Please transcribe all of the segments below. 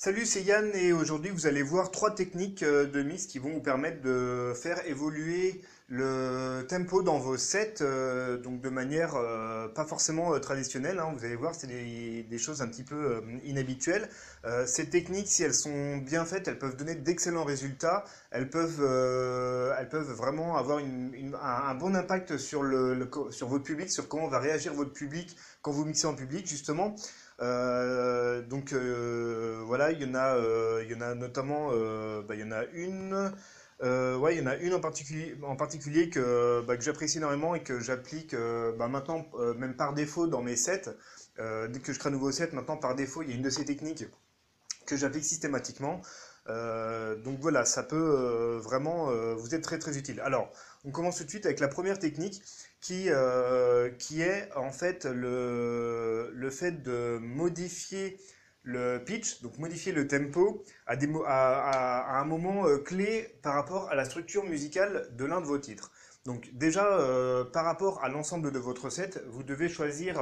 Salut, c'est Yann et aujourd'hui vous allez voir trois techniques euh, de mix qui vont vous permettre de faire évoluer le tempo dans vos sets euh, donc de manière euh, pas forcément traditionnelle. hein. Vous allez voir, c'est des, choses un petit peu inhabituelles. Ces techniques, si elles sont bien faites, elles peuvent donner d'excellents résultats. Elles peuvent, vraiment avoir un, bon impact sur, sur votre public, sur comment va réagir votre public quand vous mixez en public justement. Euh, donc euh, voilà, il y en a, euh, il y en a notamment, bah, il y en a une, ouais, il y en a une en particulier, que, bah, que j'apprécie énormément et que j'applique bah, maintenant même par défaut dans mes sets. Dès que je crée un nouveau set, maintenant par défaut, il y a une de ces techniques que j'applique systématiquement. Euh, donc voilà, ça peut euh, vraiment euh, vous être très très utile. Alors, on commence tout de suite avec la première technique qui, qui est en fait le, le fait de modifier le pitch, donc modifier le tempo à, un moment clé par rapport à la structure musicale de l'un de vos titres. Donc déjà, par rapport à l'ensemble de votre set, vous devez choisir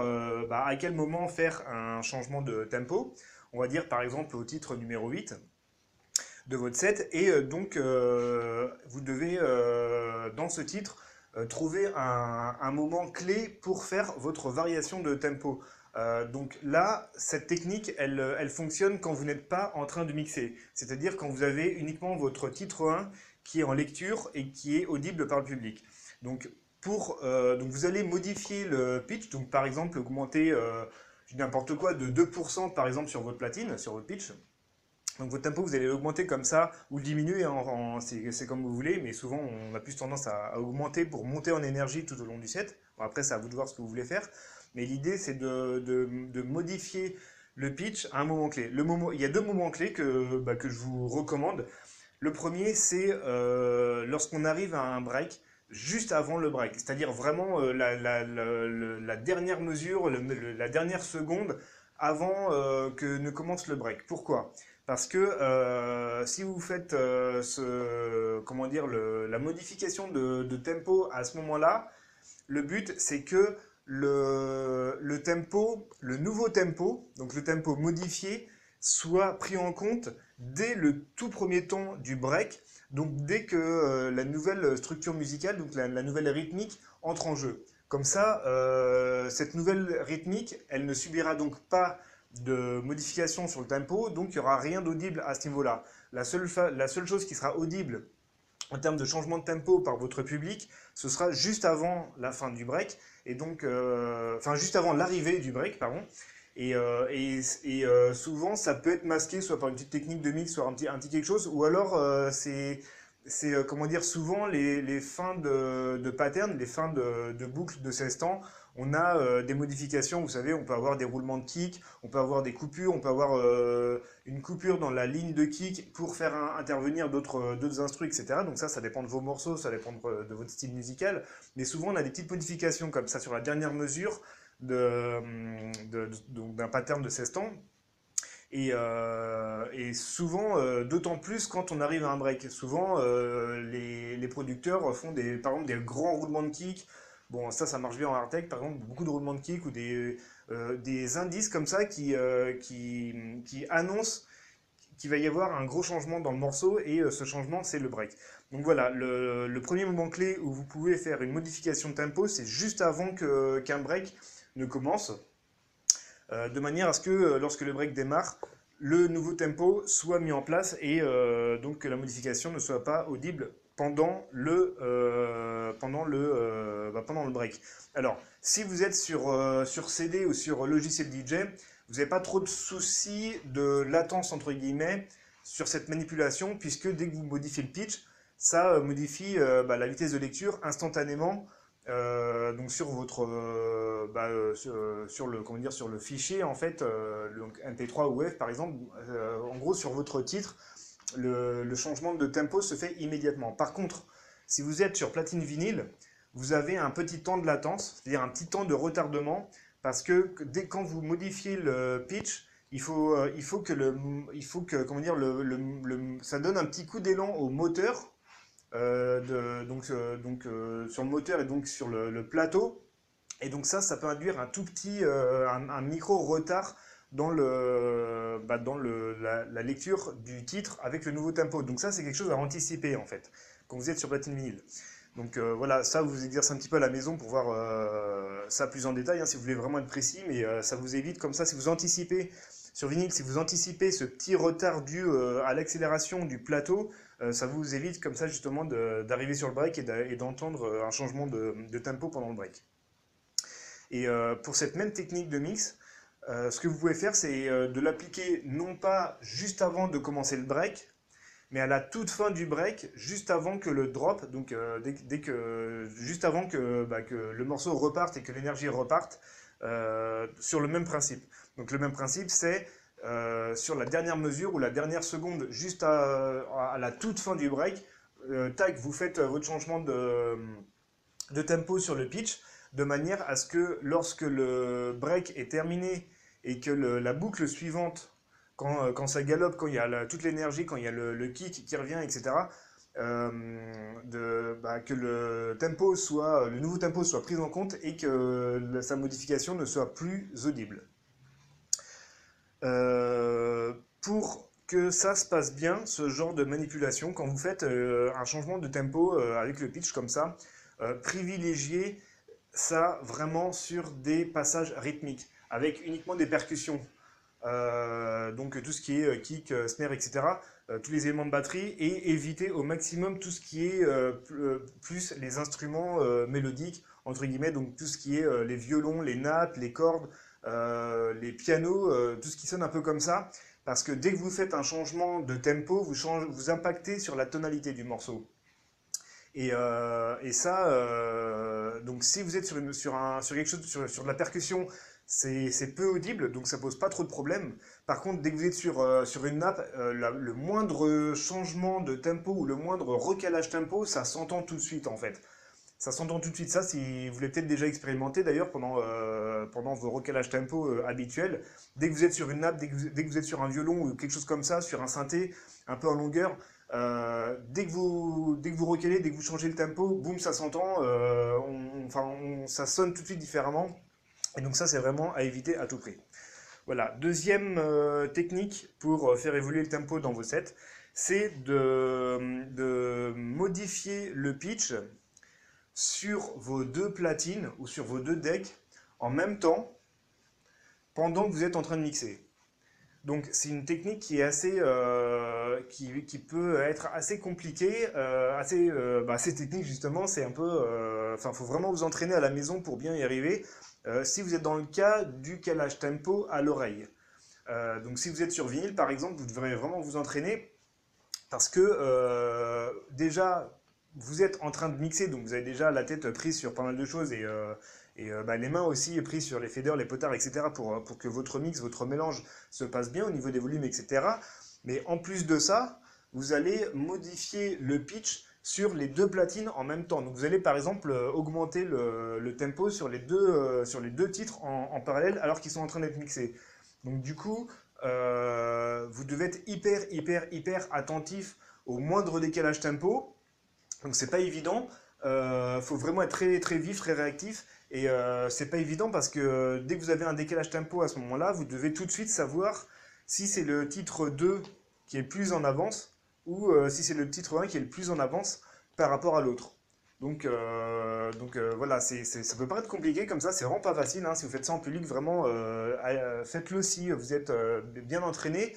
bah, à quel moment faire un changement de tempo. On va dire par exemple au titre numéro 8 de votre set. Et euh, donc, euh, vous devez, euh, dans ce titre, trouver un, moment clé pour faire votre variation de tempo. Donc là, cette technique, elle, fonctionne quand vous n'êtes pas en train de mixer. C'est-à-dire quand vous avez uniquement votre titre 1 qui est en lecture et qui est audible par le public. Donc, pour, donc vous allez modifier le pitch, donc par exemple augmenter n'importe quoi de 2% par exemple sur votre platine, sur votre pitch. Donc votre tempo, vous allez l'augmenter comme ça ou le diminuer, c'est comme vous voulez, mais souvent on a plus tendance à, augmenter pour monter en énergie tout au long du set. Bon, après, c'est à vous de voir ce que vous voulez faire, mais l'idée c'est de, modifier le pitch à un moment clé. Il y a deux moments clés que, bah, je vous recommande. Le premier, c'est euh, lorsqu'on arrive à un break, juste avant le break, c'est-à-dire vraiment euh, la, dernière mesure, la dernière seconde avant euh, que ne commence le break. Pourquoi? Parce que euh, si vous faites euh, ce, comment dire, la modification de, tempo à ce moment-là, le but c'est que le, le tempo, le nouveau tempo, donc le tempo modifié, soit pris en compte dès le tout premier temps du break, donc dès que euh, la nouvelle structure musicale, donc la, nouvelle rythmique entre en jeu. Comme ça, cette nouvelle rythmique, elle ne subira donc pas de modification sur le tempo, donc il n'y aura rien d'audible à ce niveau-là. La seule, la seule chose qui sera audible en termes de changement de tempo par votre public, ce sera juste avant la fin du break, et donc, euh, enfin juste avant l'arrivée du break, pardon. Et, euh, et, et, euh, souvent, ça peut être masqué soit par une petite technique de mix, soit un petit, quelque chose, ou alors c'est, c'est comment dire, souvent les, les fins de, de pattern, les fins de, de boucles de 16 temps, on a euh, des modifications, vous savez, on peut avoir des roulements de kick, on peut avoir des coupures, on peut avoir euh, une coupure dans la ligne de kick pour faire intervenir d'autres d'autres instrus, etc. Donc ça, ça dépend de vos morceaux, ça dépend de, votre style musical. Mais souvent, on a des petites modifications comme ça sur la dernière mesure d'un pattern de 16 temps. Et, euh, souvent, euh, d'autant plus quand on arrive à un break. Souvent, euh, les, producteurs font par exemple des grands roulements de kick. Bon, ça, ça marche bien en hard tech, par exemple, beaucoup de roulements de kick ou des, euh, indices comme ça qui, euh, qui, annoncent qu'il va y avoir un gros changement dans le morceau et euh, ce changement, c'est le break. Donc voilà, le, premier moment clé où vous pouvez faire une modification de tempo, c'est juste avant qu'un break ne commence, de manière à ce que lorsque le break démarre, le nouveau tempo soit mis en place et donc que la modification ne soit pas audible pendant le, euh, pendant le, euh, bah, pendant le break. Alors, si vous êtes sur, euh, sur CD ou sur logiciel DJ, vous n'avez pas trop de soucis de latence entre guillemets sur cette manipulation, puisque dès que vous modifiez le pitch, ça modifie bah, la vitesse de lecture instantanément donc sur votre bah, sur, le comment dire sur le fichier en fait le- donc MP3 ou F par exemple en gros sur votre titre le, changement de tempo se fait immédiatement par contre si vous êtes sur platine vinyle vous avez un petit temps de latence c'est-à-dire un petit temps de retardement parce que dès quand vous modifiez le pitch il faut, euh, il faut que le il faut que comment dire le, le- le- ça donne un petit coup d'élan au moteur euh, de, donc, euh, donc sur le moteur et donc sur le, plateau. Et donc ça, ça peut induire un tout petit, un micro retard dans, le, bah, dans le, la, lecture du titre avec le nouveau tempo. Donc ça, c'est quelque chose à anticiper, en fait, quand vous êtes sur platine vinyle. Donc euh, voilà, ça, vous exercez un petit peu à la maison pour voir euh, ça plus en détail, hein, si vous voulez vraiment être précis, mais euh, ça vous évite, comme ça, si vous anticipez, sur vinyle, si vous anticipez ce petit retard dû à l'accélération du plateau, ça vous évite comme ça justement d'arriver sur le break et d'entendre un changement de, de, tempo pendant le break. Et pour cette même technique de mix, euh, ce que vous pouvez faire, c'est euh, de l'appliquer non pas juste avant de commencer le break, mais à la toute fin du break, juste avant que le drop, donc euh, dès, que, juste avant que, bah, que, le morceau reparte et que l'énergie reparte, sur le même principe. Donc le même principe, c'est sur la dernière mesure ou la dernière seconde, juste à, la toute fin du break, tac, vous faites votre changement de tempo sur le pitch, de manière à ce que lorsque le break est terminé et que la boucle suivante, quand, euh, quand, ça galope, quand il y a toute l'énergie, quand il y a le, kick qui revient, etc., euh, bah, que le tempo soit, le nouveau tempo soit pris en compte et que sa modification ne soit plus audible. Euh, pour que ça se passe bien, ce genre de manipulation, quand vous faites un changement de tempo avec le pitch comme ça, privilégiez ça vraiment sur des passages rythmiques avec uniquement des percussions. Euh, donc tout ce qui est euh, kick, euh, snare, etc. tous les éléments de batterie et éviter au maximum tout ce qui est plus les instruments mélodiques, entre guillemets, donc tout ce qui est les violons, les nattes, les cordes, les pianos, tout ce qui sonne un peu comme ça. Parce que dès que vous faites un changement de tempo, vous, changez, vous impactez sur la tonalité du morceau. Et, ça, donc si vous êtes sur, sur, un, sur quelque chose, sur, sur de la percussion, c'est peu audible, donc ça pose pas trop de problèmes. Par contre, dès que vous êtes sur, euh, sur une nappe, euh, le moindre changement de tempo ou le moindre recalage tempo, ça s'entend tout de suite en fait. Ça s'entend tout de suite, ça, si vous l'avez peut-être déjà expérimenté d'ailleurs pendant, euh, pendant vos recalages tempo habituels. Dès que vous êtes sur une nappe, dès que, vous, êtes sur un violon ou quelque chose comme ça, sur un synthé, un peu en longueur, dès, que vous, dès que vous dès que vous changez le tempo, boum, ça s'entend, enfin, ça sonne tout de suite différemment. Et donc ça, c'est vraiment à éviter à tout prix. Voilà, deuxième euh, technique pour euh, faire évoluer le tempo dans vos sets, c'est de, modifier le pitch sur vos deux platines ou sur vos deux decks en même temps pendant que vous êtes en train de mixer. Donc c'est une technique qui est assez, euh, qui, peut être assez compliquée, assez, bah, technique justement. C'est un peu, enfin, faut vraiment vous entraîner à la maison pour bien y arriver. Euh, si vous êtes dans le cas du calage tempo à l'oreille. Euh, donc si vous êtes sur vinyle par exemple, vous devrez vraiment vous entraîner parce que euh, déjà vous êtes en train de mixer, donc vous avez déjà la tête prise sur pas mal de choses et, et bah, les mains aussi prises sur les faders, les potards, etc. Pour, pour que votre mix, votre mélange se passe bien au niveau des volumes, etc. Mais en plus de ça, vous allez modifier le pitch sur les deux platines en même temps. Donc vous allez par exemple euh, augmenter le, tempo sur les deux, euh, titres en, parallèle alors qu'ils sont en train d'être mixés. Donc du coup, euh, vous devez être hyper, hyper, hyper attentif au moindre décalage tempo. Donc c'est pas évident. Il faut vraiment être très, très vif, très réactif. Et c'est pas évident parce que dès que vous avez un décalage tempo à ce moment-là, vous devez tout de suite savoir si c'est le titre 2 qui est plus en avance ou euh, si c'est le titre 1 qui est le plus en avance par rapport à l'autre. Donc, euh, euh, voilà, c'est, ça peut paraître compliqué comme ça, c'est vraiment pas facile. Hein. si vous faites ça en public, vraiment, faites-le si vous êtes bien entraîné.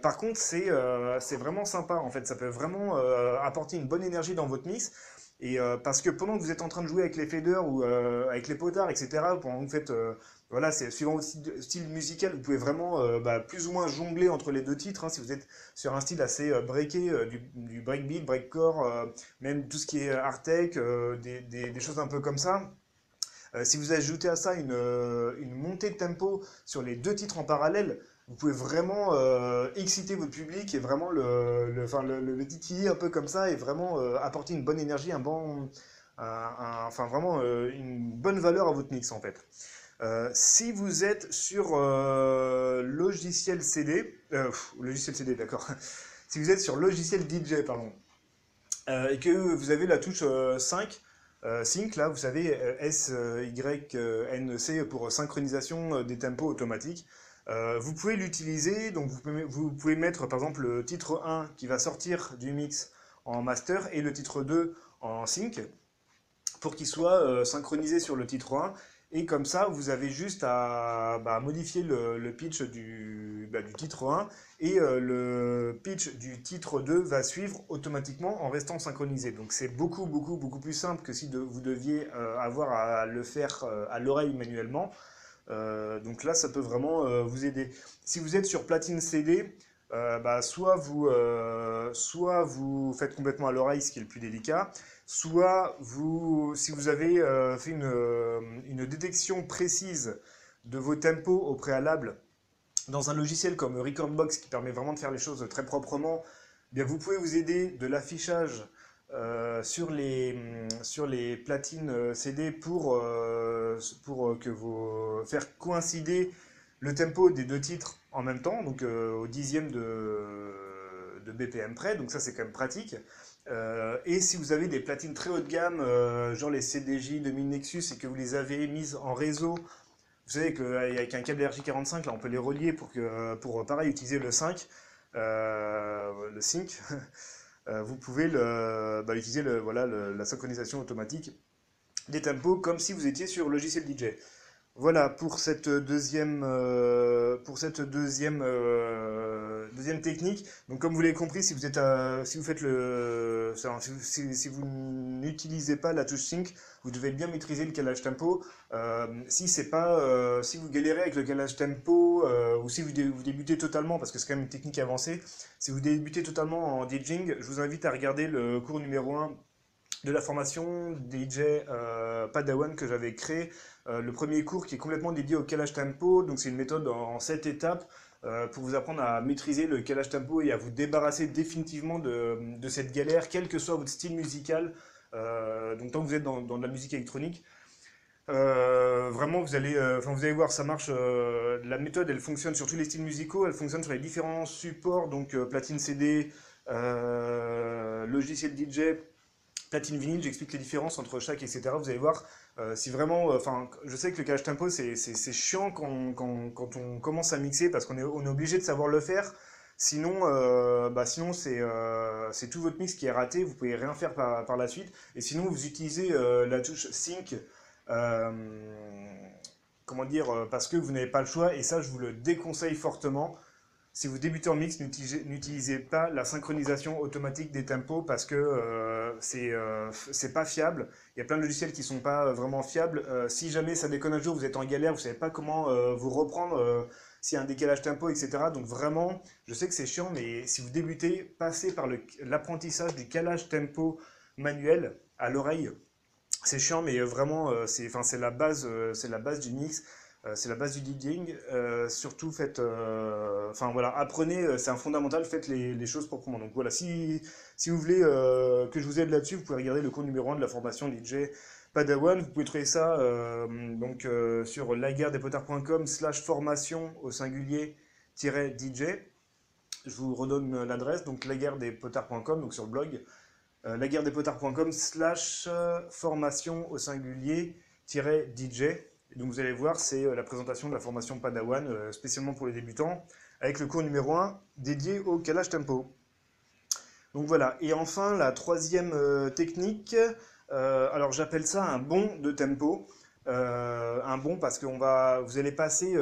par contre, c'est vraiment sympa en fait, ça peut vraiment apporter une bonne énergie dans votre mix. Et parce que pendant que vous êtes en train de jouer avec les faders ou avec les potards, etc., pendant que vous faites voilà, c'est suivant votre style musical, vous pouvez vraiment euh, bah, plus ou moins jongler entre les deux titres. Hein, si vous êtes sur un style assez euh, breaké, euh, du, du, breakbeat, breakcore, même tout ce qui est art des, choses un peu comme ça. Si vous ajoutez à ça une, une, montée de tempo sur les deux titres en parallèle, vous pouvez vraiment exciter votre public et vraiment le, le, enfin, le, le, titiller un peu comme ça et vraiment apporter une bonne énergie, un bon, enfin vraiment une bonne valeur à votre mix en fait. Euh, si vous êtes sur euh, logiciel CD, euh, logiciel CD, d'accord. si vous êtes sur logiciel DJ, pardon, et que vous avez la touche 5, Sync, là, vous savez, S, Y, N, C pour synchronisation des tempos automatiques. Euh, vous pouvez l'utiliser, donc vous pouvez, mettre par exemple le titre 1 qui va sortir du mix en master et le titre 2 en sync pour qu'il soit euh, synchronisé sur le titre 1 et comme ça vous avez juste à bah, modifier le, pitch du, bah, du, titre 1 et euh, le pitch du titre 2 va suivre automatiquement en restant synchronisé. Donc c'est beaucoup beaucoup beaucoup plus simple que si vous deviez avoir à le faire à l'oreille manuellement. Euh, donc là, ça peut vraiment euh, vous aider. Si vous êtes sur platine CD, euh, bah, soit, vous, soit vous faites complètement à l'oreille, ce qui est le plus délicat, soit vous, si vous avez fait une, une, détection précise de vos tempos au préalable dans un logiciel comme Recordbox qui permet vraiment de faire les choses très proprement, eh vous pouvez vous aider de l'affichage euh, sur, les, platines euh, CD pour, euh, pour que vous faire coïncider le tempo des deux titres en même temps, donc au dixième de, de, BPM près, donc ça c'est quand même pratique. Et si vous avez des platines très haut de gamme, genre les CDJ 2000 Nexus, et que vous les avez mises en réseau, vous savez qu'avec un câble RJ45, là on peut les relier pour, que, pour pareil utiliser le 5, le sync. Euh, vous pouvez bah, utiliser la synchronisation automatique des tempos comme si vous étiez sur logiciel DJ. Voilà pour cette deuxième, euh, euh, deuxième technique. Donc comme vous l'avez compris, si vous, n'utilisez pas la touche sync, vous devez bien maîtriser le calage tempo. Euh, si vous galérez avec le calage tempo ou si vous, vous, débutez totalement, parce que c'est quand même une technique avancée, si vous débutez totalement en DJing, je vous invite à regarder le cours numéro 1 de la formation DJ Padawan que j'avais créé euh, le premier cours qui est complètement dédié au calage tempo, donc c'est une méthode en 7 étapes euh, pour vous apprendre à maîtriser le calage tempo et à vous débarrasser définitivement de, cette galère, quel que soit votre style musical, euh, donc tant que vous êtes dans, de la musique électronique. vraiment, vous allez, vous allez voir, ça marche. la méthode, elle fonctionne sur tous les styles musicaux, elle fonctionne sur les différents supports, donc platine CD, logiciel DJ, platine vinyle. J'explique les différences entre chaque, etc. Vous allez voir, euh, si vraiment, euh, enfin, je sais que le calage tempo, c'est chiant quand, quand, quand, on commence à mixer parce qu'on est, obligé de savoir le faire. Sinon, euh, bah c'est tout votre mix qui est raté, vous pouvez rien faire par, par la suite. Et sinon, vous utilisez la touche sync, comment dire, parce que vous n'avez pas le choix. Et ça, je vous le déconseille fortement. Si vous débutez en mix, n'utilisez pas la synchronisation automatique des tempos parce que euh, euh, c'est pas fiable. Il y a plein de logiciels qui sont pas euh, vraiment fiables. si jamais ça déconne un jour, vous êtes en galère, vous savez pas comment vous reprendre s'il y a un décalage tempo, etc. Donc vraiment, je sais que c'est chiant, mais si vous débutez, passez par l'apprentissage du calage tempo manuel à l'oreille. C'est chiant, mais vraiment, c'est la la base du mix. Euh, c'est la base du DJing. Euh, surtout, faites, euh, enfin voilà, apprenez, c'est un fondamental, faites les, choses proprement. Donc voilà, si, si vous voulez que je vous aide là-dessus, vous pouvez regarder le cours numéro 1 de la formation DJ Padawan. Vous pouvez trouver ça donc, sur laguerredespotards.com slash formation au singulier DJ. Je vous redonne l'adresse, donc laguerredespotards.com, donc sur le blog, laguerredespotards.com slash formation au singulier DJ donc vous allez voir, c'est euh, la présentation de la formation Padawan, euh, spécialement pour les débutants, avec le cours numéro 1 dédié au calage tempo. Donc voilà, et enfin la troisième euh, technique, alors j'appelle ça un bond de tempo. un bond parce que va, vous allez passer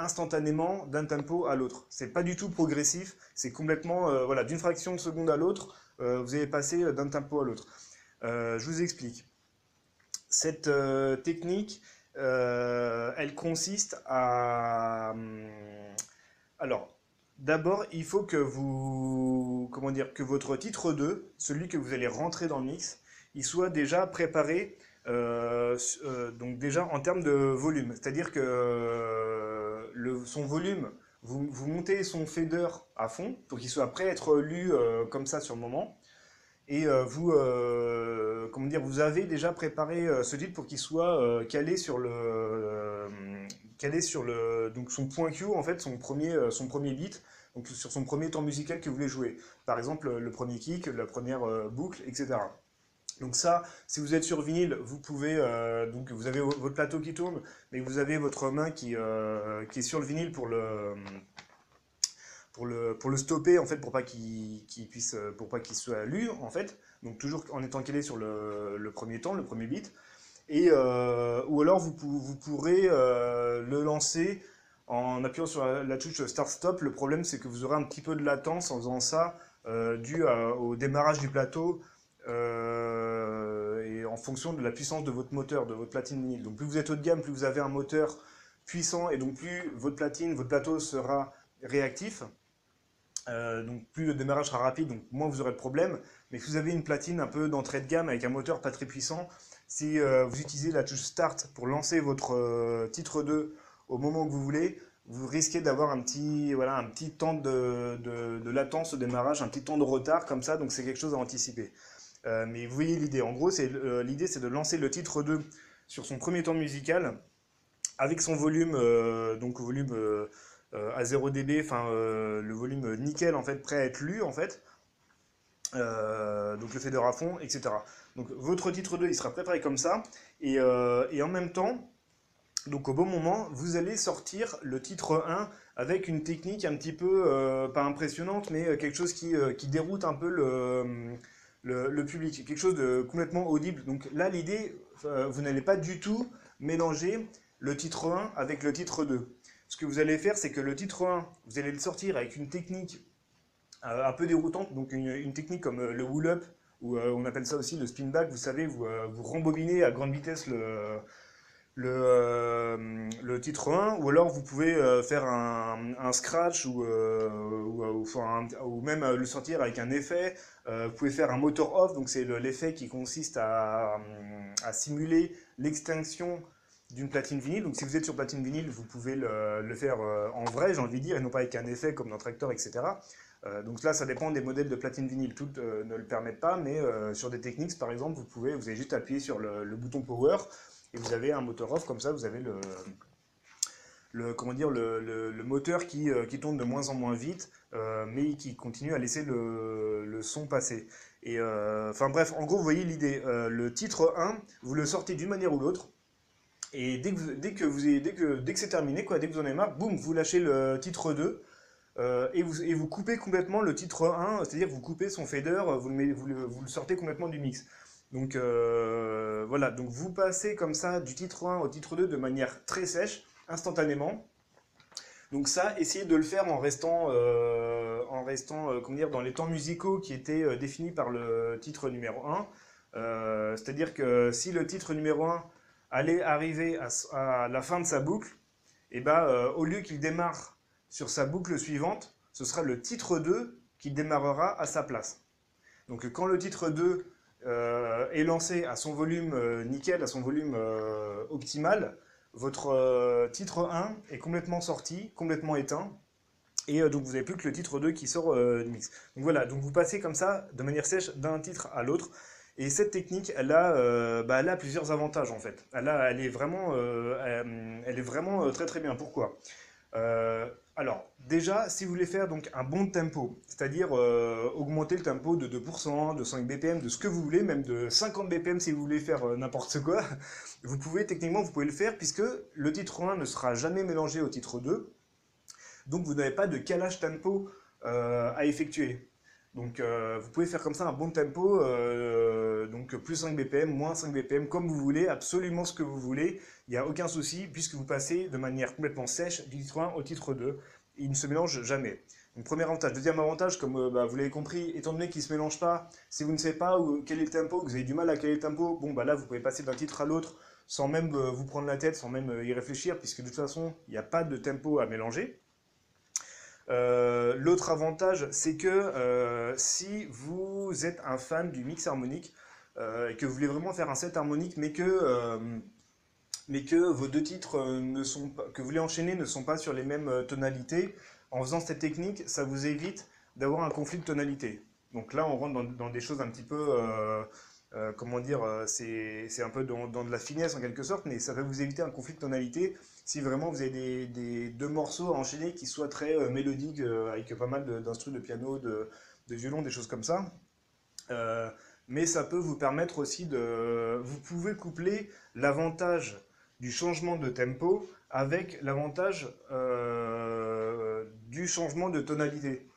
instantanément d'un tempo à l'autre. C'est pas du tout progressif, c'est complètement, voilà, d'une fraction de seconde à l'autre, vous allez passer d'un tempo à l'autre. je vous explique. Cette technique, elle consiste à... Hum, alors, d'abord, il faut que vous... Comment dire Que votre titre 2, celui que vous allez rentrer dans le mix, il soit déjà préparé, euh, euh, donc déjà en termes de volume. C'est-à-dire que le, son volume, vous, vous, montez son fader à fond pour qu'il soit prêt à être lu comme ça sur le moment et euh, vous, euh, comment dire, vous avez déjà préparé euh, ce titre pour qu'il soit calé sur le, calé sur le, donc son point Q en fait, son premier, son premier beat, donc sur son premier temps musical que vous voulez jouer. Par exemple, le premier kick, la première boucle, etc. Donc ça, si vous êtes sur vinyle, vous pouvez, euh, donc vous avez votre plateau qui tourne, mais vous avez votre main qui, euh, qui est sur le vinyle pour le, pour le, pour le stopper, en fait, pour pas qu'il puisse, pour pas qu'il soit lu, en fait. Donc toujours en étant calé sur le, premier temps, le premier bit. Et, euh, ou alors vous, vous pourrez le lancer en appuyant sur la, touche Start-Stop. Le problème, c'est que vous aurez un petit peu de latence en faisant ça, dû au démarrage du plateau, euh, et en fonction de la puissance de votre moteur, de votre platine vinyle. Donc plus vous êtes haut de gamme, plus vous avez un moteur puissant et donc plus votre platine, votre plateau sera réactif. Euh, donc plus le démarrage sera rapide, donc moins vous aurez de problèmes. Mais si vous avez une platine un peu d'entrée de gamme avec un moteur pas très puissant, si euh, vous utilisez la touche Start pour lancer votre titre 2 au moment que vous voulez, vous risquez d'avoir un petit, voilà, un petit temps de, de, de, latence au démarrage, un petit temps de retard comme ça, donc c'est quelque chose à anticiper. Euh, mais vous voyez l'idée. En gros, euh, l'idée, c'est de lancer le titre 2 sur son premier temps musical avec son volume, euh, donc volume à 0 dB, enfin le volume nickel en fait, prêt à être lu en fait. donc le fader à fond, etc. Donc votre titre 2, il sera préparé comme ça. Et, en même temps, donc au bon moment, vous allez sortir le titre 1 avec une technique un petit peu, pas impressionnante, mais quelque chose qui, déroute un peu le public, quelque chose de complètement audible. Donc là, l'idée, euh, vous n'allez pas du tout mélanger le titre 1 avec le titre 2. Ce que vous allez faire, c'est que le titre 1, vous allez le sortir avec une technique euh, un peu déroutante, donc une, technique comme euh, le wool-up, ou on appelle ça aussi le spin back, vous savez, vous, vous rembobinez à grande vitesse le, le, euh, le, titre 1, ou alors vous pouvez euh, faire un, scratch ou, euh, ou, ou, même le sortir avec un effet. vous pouvez faire un motor off, donc c'est l'effet qui consiste à, à simuler l'extinction d'une platine vinyle. Donc si vous êtes sur platine vinyle, vous pouvez le, faire en vrai, j'ai envie de dire, et non pas avec un effet comme dans Tractor, etc. donc là, ça dépend des modèles de platine vinyle. Toutes ne le permettent pas, mais sur des techniques, par exemple, vous pouvez, vous avez juste appuyé sur le, bouton power et vous avez un moteur off, comme ça vous avez le, le comment dire, le, moteur qui, euh, qui, tourne de moins en moins vite, euh, mais qui continue à laisser le, son passer. Et euh, enfin bref, en gros, vous voyez l'idée. le titre 1, vous le sortez d'une manière ou l'autre. Et dès que, dès que, vous, dès que, dès que c'est terminé, quoi, dès que vous en avez marre, boum, vous lâchez le titre 2. et, vous, et vous coupez complètement le titre 1, c'est-à-dire vous coupez son fader, vous le, vous, vous le sortez complètement du mix. Donc euh, voilà, donc vous passez comme ça du titre 1 au titre 2 de manière très sèche, instantanément. Donc ça, essayez de le faire en restant, euh, en restant euh, comment dire, dans les temps musicaux qui étaient définis par le titre numéro 1. C'est-à-dire que si le titre numéro 1 allait arriver à, la fin de sa boucle, et eh ben, au lieu qu'il démarre sur sa boucle suivante, ce sera le titre 2 qui démarrera à sa place. Donc quand le titre 2 euh, est lancé à son volume euh, nickel, à son volume euh, optimal, votre titre 1 est complètement sorti, complètement éteint, et donc vous n'avez plus que le titre 2 qui sort du mix. Donc voilà, donc vous passez comme ça, de manière sèche, d'un titre à l'autre, et cette technique, elle a, bah, elle a plusieurs avantages en fait. Elle, elle est vraiment, elle, est vraiment très très bien. Pourquoi? Alors, déjà, si vous voulez faire donc un bon tempo, c'est-à-dire euh, augmenter le tempo de 2%, de 5 BPM, de ce que vous voulez, même de 50 BPM si vous voulez faire euh, n'importe quoi, vous pouvez, techniquement, vous pouvez le faire puisque le titre 1 ne sera jamais mélangé au titre 2. Donc, vous n'avez pas de calage tempo euh, à effectuer. Donc, vous pouvez faire comme ça un bon tempo, donc plus 5 BPM, moins 5 BPM, comme vous voulez, absolument ce que vous voulez il n'y a aucun souci puisque vous passez de manière complètement sèche du titre 1 au titre 2. Il ne se mélange jamais. Donc, premier avantage. Deuxième avantage, comme euh, bah, vous l'avez compris, étant donné qu'il ne se mélange pas, si vous ne savez pas où, quel est le tempo, que vous avez du mal à quel est le tempo, bon bah là vous pouvez passer d'un titre à l'autre sans même euh, vous prendre la tête, sans même euh, y réfléchir, puisque de toute façon, il n'y a pas de tempo à mélanger. L'autre avantage, c'est que si vous êtes un fan du mix harmonique, et que vous voulez vraiment faire un set harmonique, mais que mais que vos deux titres euh, ne sont pas, que vous voulez enchaîner ne sont pas sur les mêmes euh, tonalités. En faisant cette technique, ça vous évite d'avoir un conflit de tonalité. Donc là, on rentre dans, des choses un petit peu, euh, comment dire, c'est un peu dans, de la finesse en quelque sorte, mais ça va vous éviter un conflit de tonalité si vraiment vous avez des, deux morceaux à enchaîner qui soient très mélodiques, avec pas mal d'instruments de piano, de, violon, des choses comme ça. mais ça peut vous permettre aussi de... Vous pouvez coupler l'avantage du changement de tempo avec l'avantage euh, du changement de tonalité.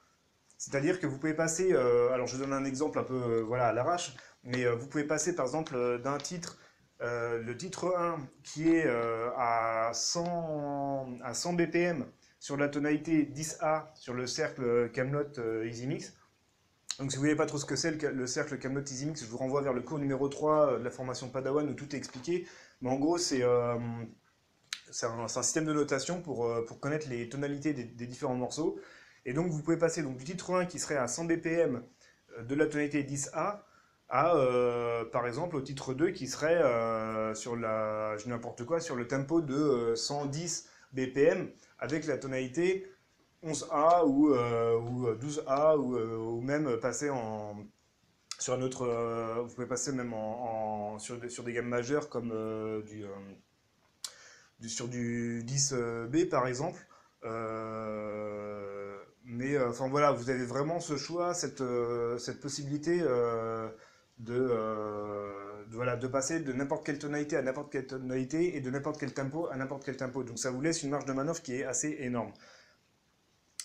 C'est-à-dire que vous pouvez passer, euh, alors je vous donne un exemple un peu euh, voilà, à l'arrache, mais vous pouvez passer par exemple d'un titre, le titre 1 qui est à, 100, à 100 BPM sur la tonalité 10A sur le cercle Camelot Easy Mix, donc si vous ne voyez pas trop ce que c'est le, cercle Camelot Easy Mix, je vous renvoie vers le cours numéro 3 de la formation Padawan où tout est expliqué. Mais en gros, c'est un, système de notation pour, euh, pour connaître les tonalités des, différents morceaux. Et donc vous pouvez passer donc, du titre 1 qui serait à 100 BPM euh, de la tonalité 10A à, euh, par exemple, au titre 2 qui serait sur la, je n'importe quoi, sur le tempo de 110 BPM avec la tonalité 11A ou, ou 12A ou, même passer en, sur un autre, vous pouvez passer même en, sur, sur, des gammes majeures comme du sur du 10B par exemple. Euh, mais euh, enfin voilà, vous avez vraiment ce choix, cette, euh, cette possibilité de, voilà, de passer de n'importe quelle tonalité à n'importe quelle tonalité et de n'importe quel tempo à n'importe quel tempo. Donc ça vous laisse une marge de manœuvre qui est assez énorme.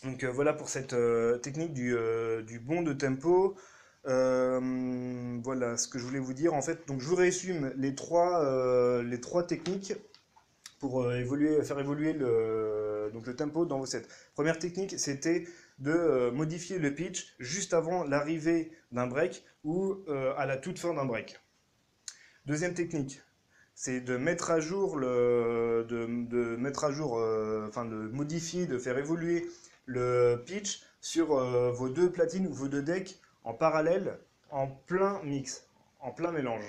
Donc voilà pour cette technique du, du, bon de tempo. voilà ce que je voulais vous dire. En fait, donc je vous résume les trois techniques pour euh, faire évoluer le, tempo dans vos sets. Première technique, c'était de euh, modifier le pitch juste avant l'arrivée d'un break ou euh, à la toute fin d'un break. Deuxième technique, c'est de mettre à jour de modifier, de faire évoluer le pitch sur vos deux platines ou vos deux decks en parallèle, en plein mix, en plein mélange.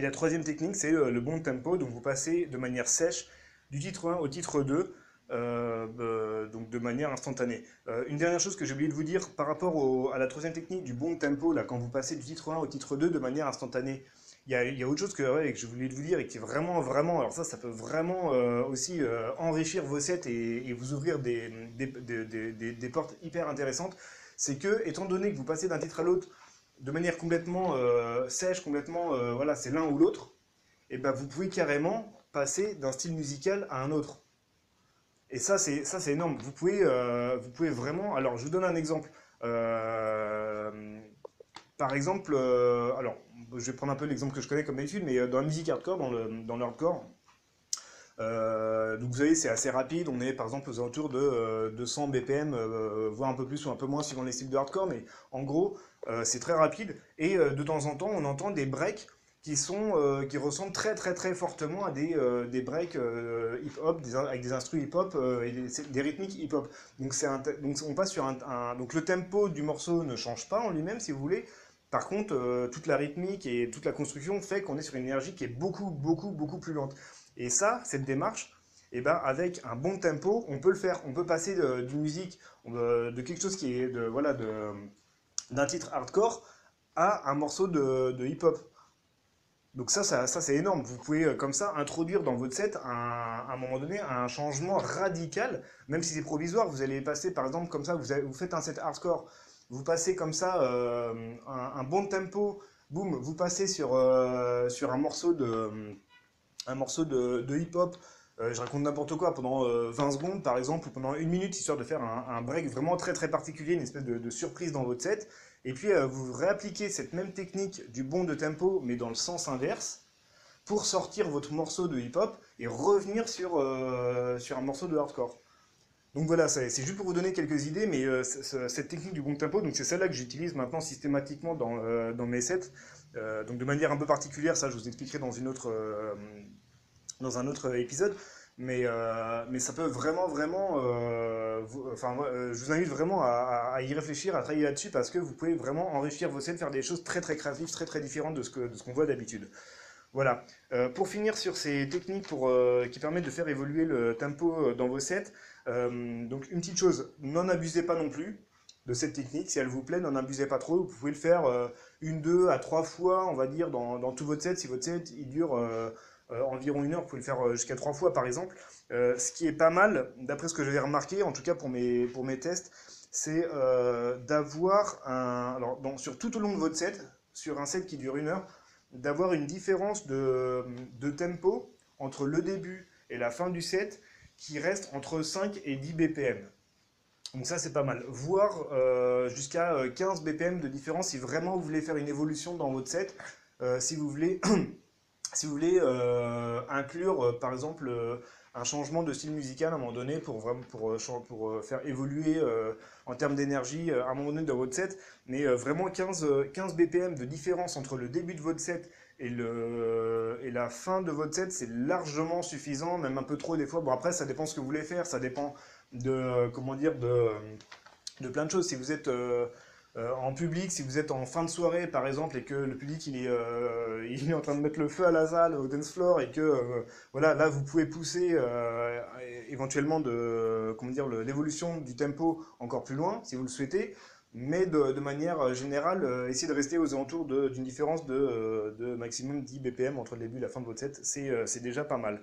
Et la troisième technique, c'est euh, le bon tempo. Donc vous passez de manière sèche du titre 1 au titre 2, euh, euh, donc de manière instantanée. une dernière chose que j'ai oublié de vous dire par rapport à la troisième technique du bon tempo, là, quand vous passez du titre 1 au titre 2 de manière instantanée, il y, a, autre chose que, ouais, que je voulais vous dire et qui est vraiment, vraiment, alors ça, ça peut vraiment aussi enrichir vos sets et, vous ouvrir des, des, des portes hyper intéressantes. C'est que, étant donné que vous passez d'un titre à l'autre de manière complètement euh, sèche, complètement, euh, voilà, c'est l'un ou l'autre, et ben vous pouvez carrément passer d'un style musical à un autre. Et ça, c'est ça, c'est énorme. Vous pouvez, euh, vous pouvez vraiment. Alors, je vous donne un exemple. par exemple, alors, je vais prendre un peu l'exemple que je connais comme d'habitude, mais dans la musique hardcore, dans le, dans le hardcore, donc vous voyez, c'est assez rapide. On est par exemple aux alentours de 200 BPM, voire un peu plus ou un peu moins suivant les styles de hardcore. Mais en gros, euh, c'est très rapide et euh, de temps en temps on entend des breaks qui sont euh, qui ressemblent très très très fortement à des, breaks hip-hop avec des instruments hip-hop et des, rythmiques hip-hop. Donc donc on passe sur un, donc le tempo du morceau ne change pas en lui-même si vous voulez. Par contre, toute la rythmique et toute la construction fait qu'on est sur une énergie qui est beaucoup beaucoup beaucoup plus lente. Et ça, cette démarche, eh ben, avec un bon tempo, on peut le faire. On peut passer d'une musique, de quelque chose qui est de voilà d'un titre hardcore à un morceau de, hip-hop. Donc ça, ça, c'est énorme. Vous pouvez euh, comme ça introduire dans votre set à un moment donné un changement radical, même si c'est provisoire. Vous allez passer par exemple comme ça, vous, faites un set hardcore, vous passez comme ça euh, un, bon tempo, boum, vous passez sur, euh, sur un morceau de, un morceau de, hip-hop. je raconte n'importe quoi pendant 20 secondes par exemple ou pendant une minute histoire de faire un, break vraiment très très particulier, une espèce de, surprise dans votre set. Et puis euh, vous réappliquez cette même technique du bond de tempo, mais dans le sens inverse, pour sortir votre morceau de hip-hop et revenir sur, euh, sur un morceau de hardcore. Donc voilà, c'est juste pour vous donner quelques idées, mais euh, cette technique du bon tempo, donc c'est celle-là que j'utilise maintenant systématiquement dans, dans mes sets. donc de manière un peu particulière, ça je vous expliquerai dans, une autre, dans un autre épisode. Mais, euh, mais ça peut vraiment, vraiment... Euh, enfin, euh, je vous invite vraiment à, y réfléchir, à travailler là-dessus, parce que vous pouvez vraiment enrichir vos scènes, faire des choses très très créatives, très très différentes de ce qu'on ce qu'on voit d'habitude. Voilà. pour finir sur ces techniques pour, qui permettent de faire évoluer le tempo dans vos sets, donc une petite chose, n'en abusez pas non plus de cette technique. Si elle vous plaît, n'en abusez pas trop. Vous pouvez le faire une, deux à trois fois, on va dire, dans, dans tout votre set. Si votre set, il dure euh, environ une heure, vous pouvez le faire euh, jusqu'à trois fois par exemple. Euh, ce qui est pas mal, d'après ce que j'avais remarqué, en tout cas pour mes, pour mes tests, c'est d'avoir un... Alors, sur tout au long de votre set, sur un set qui dure une heure, d'avoir une différence de, de tempo entre le début et la fin du set qui reste entre 5 et 10 BPM. Donc ça c'est pas mal. Voire euh, jusqu'à 15 BPM de différence si vraiment vous voulez faire une évolution dans votre set. Euh, si vous voulez, si vous voulez euh, inclure par exemple un changement de style musical à un moment donné pour, vraiment, pour faire évoluer en termes d'énergie à un moment donné dans votre set. Mais vraiment 15, 15 BPM de différence entre le début de votre set et, le, et la fin de votre set, c'est largement suffisant, même un peu trop des fois. Bon, après, ça dépend ce que vous voulez faire, ça dépend de, comment dire, de, de plein de choses. Si vous êtes euh, euh, en public, si vous êtes en fin de soirée, par exemple, et que le public, il est, euh, il est en train de mettre le feu à la salle, au dance floor, et que, voilà, là, vous pouvez pousser éventuellement de, comment dire, l'évolution du tempo encore plus loin, si vous le souhaitez mais de, manière euh, générale, euh, essayez de rester aux alentours d'une différence de, euh, maximum 10 BPM entre le début et la fin de votre set, c'est déjà pas mal.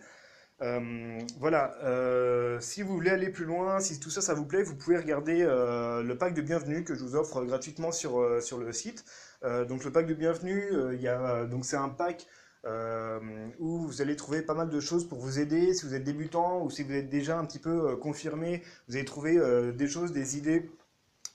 voilà, si vous voulez aller plus loin, si tout ça, ça vous plaît, vous pouvez regarder le pack de bienvenue que je vous offre gratuitement sur, sur le site. donc le pack de bienvenue, c'est un pack où vous allez trouver pas mal de choses pour vous aider si vous êtes débutant ou si vous êtes déjà un petit peu confirmé, vous allez trouver des choses, des idées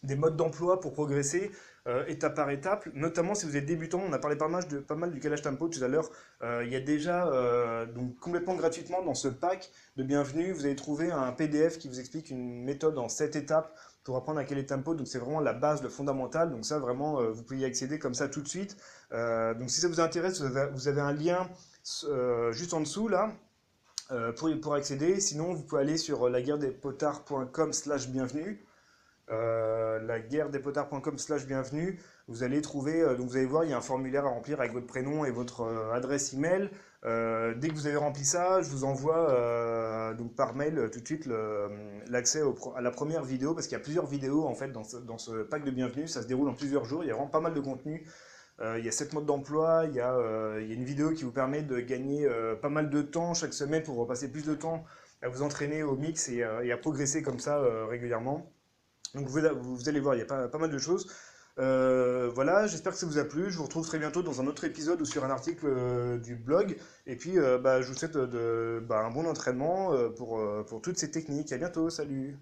des modes d'emploi pour progresser euh, étape par étape, notamment si vous êtes débutant, on a parlé pas mal, de, pas mal du calage tempo tout à l'heure, euh, il y a déjà euh, donc complètement gratuitement dans ce pack de bienvenue, vous allez trouver un PDF qui vous explique une méthode en 7 étapes pour apprendre à caler tempo, donc c'est vraiment la base, le fondamental, donc ça vraiment vous pouvez y accéder comme ça tout de suite. donc si ça vous intéresse, vous avez, un lien juste en dessous là, pour, pour accéder, sinon vous pouvez aller sur laguerredespotards.com slash bienvenue, euh, la guerre des potards.com slash bienvenue, vous allez trouver, euh, donc vous allez voir, il y a un formulaire à remplir avec votre prénom et votre euh, adresse email. dès que vous avez rempli ça, je vous envoie donc par mail tout de suite l'accès à la première vidéo, parce qu'il y a plusieurs vidéos en fait dans ce, dans ce, pack de bienvenue, ça se déroule en plusieurs jours, il y a vraiment pas mal de contenu. il y a 7 modes d'emploi, il, il, y a une vidéo qui vous permet de gagner pas mal de temps chaque semaine pour passer plus de temps à vous entraîner au mix et à progresser comme ça régulièrement. Donc vous, allez voir, il y a pas, mal de choses. Euh, voilà, j'espère que ça vous a plu. Je vous retrouve très bientôt dans un autre épisode ou sur un article euh, du blog. Et puis, euh, bah, je vous souhaite bah, un bon entraînement pour, pour toutes ces techniques. À bientôt, salut